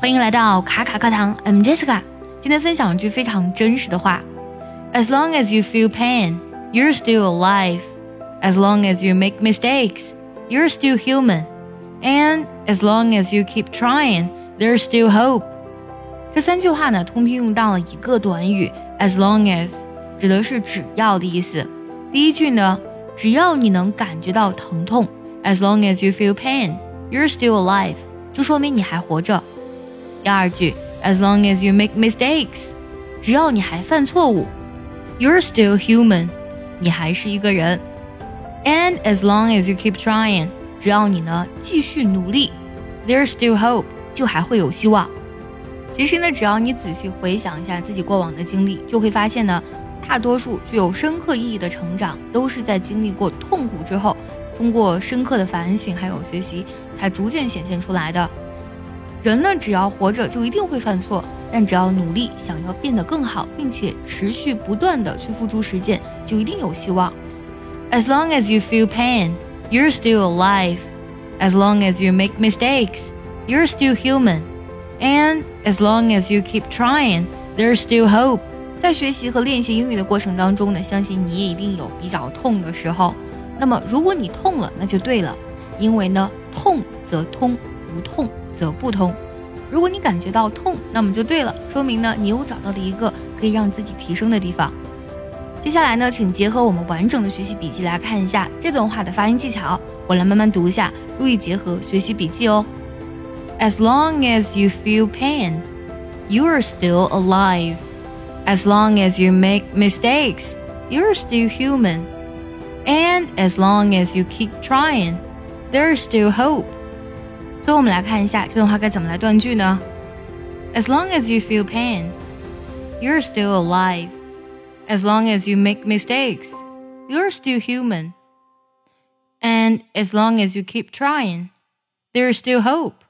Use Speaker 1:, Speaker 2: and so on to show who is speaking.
Speaker 1: 欢迎来到卡卡课堂，I'm Jessica。今天分享一句非常真实的话：As long as you feel pain, you're still alive. As long as you make mistakes, you're still human. And as long as you keep trying, there's still hope. 这三句话呢，通篇用到了一个短语，as long as，指的是只要的意思。第一句呢，只要你能感觉到疼痛，as long as you feel pain, you're still alive，就说明你还活着。 第二句，as long as you make mistakes，只要你还犯错误，you're still human，你还是一个人。And as long as you keep trying，只要你呢继续努力，there's still hope，就还会有希望。其实呢，只要你仔细回想一下自己过往的经历，就会发现呢，大多数具有深刻意义的成长，都是在经历过痛苦之后，通过深刻的反省还有学习，才逐渐显现出来的。人呢，只要活着就一定会犯错，但只要努力，想要变得更好，并且持续不断的去付诸实践，就一定有希望。As long as you feel pain, you're still alive. As long as you make mistakes, you're still human. And as long as you keep trying, there's still hope. 在学习和练习英语的过程当中呢，相信你也一定有比较痛的时候。那么，如果你痛了，那就对了，因为呢，痛则通，不痛。则不通。如果你感觉到痛，那么就对了，说明呢你又找到了一个可以让自己提升的地方。接下来呢，请结合我们完整的学习笔记来看一下这段话的发音技巧。我来慢慢读一下，注意结合学习笔记哦。As long as you feel pain, you are still alive. As long as you make mistakes, you are still human. And as long as you keep trying, there is still hope. 最后我们来看一下这段话该怎么来断句呢？As long as you feel pain, you're still alive. As long as you make mistakes, you're still human. And as long as you keep trying, there's still hope.